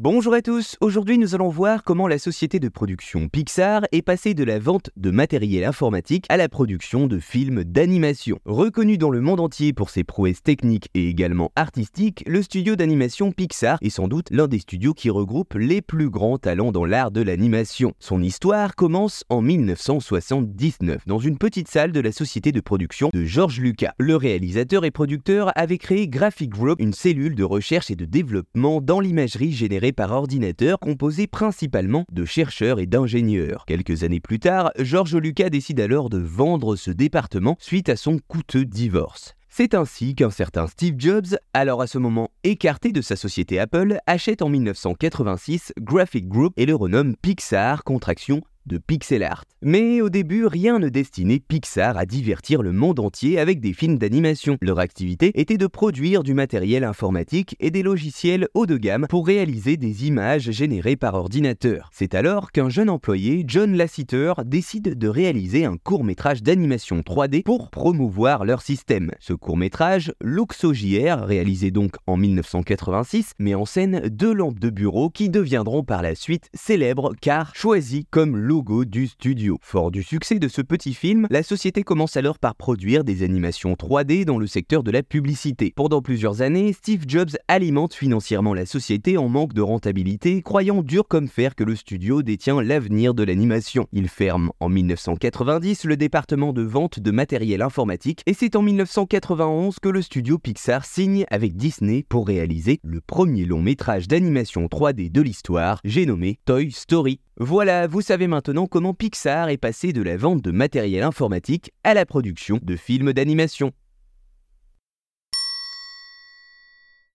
Bonjour à tous, aujourd'hui nous allons voir comment la société de production Pixar est passée de la vente de matériel informatique à la production de films d'animation. Reconnu dans le monde entier pour ses prouesses techniques et également artistiques, le studio d'animation Pixar est sans doute l'un des studios qui regroupe les plus grands talents dans l'art de l'animation. Son histoire commence en 1979 dans une petite salle de la société de production de George Lucas. Le réalisateur et producteur avait créé Graphic Group, une cellule de recherche et de développement dans l'imagerie générée par ordinateur composé principalement de chercheurs et d'ingénieurs. Quelques années plus tard, George Lucas décide alors de vendre ce département suite à son coûteux divorce. C'est ainsi qu'un certain Steve Jobs, alors à ce moment écarté de sa société Apple, achète en 1986 Graphic Group et le renomme Pixar, contraction de pixel art. Mais au début, rien ne destinait Pixar à divertir le monde entier avec des films d'animation. Leur activité était de produire du matériel informatique et des logiciels haut de gamme pour réaliser des images générées par ordinateur. C'est alors qu'un jeune employé, John Lasseter, décide de réaliser un court-métrage d'animation 3D pour promouvoir leur système. Ce court-métrage, LuxoJR, réalisé donc en 1986, met en scène deux lampes de bureau qui deviendront par la suite célèbres car choisies comme du studio. Fort du succès de ce petit film, la société commence alors par produire des animations 3D dans le secteur de la publicité. Pendant plusieurs années, Steve Jobs alimente financièrement la société en manque de rentabilité, croyant dur comme fer que le studio détient l'avenir de l'animation. Il ferme en 1990 le département de vente de matériel informatique et c'est en 1991 que le studio Pixar signe avec Disney pour réaliser le premier long métrage d'animation 3D de l'histoire, j'ai nommé Toy Story. Voilà, vous savez maintenant comment Pixar est passé de la vente de matériel informatique à la production de films d'animation.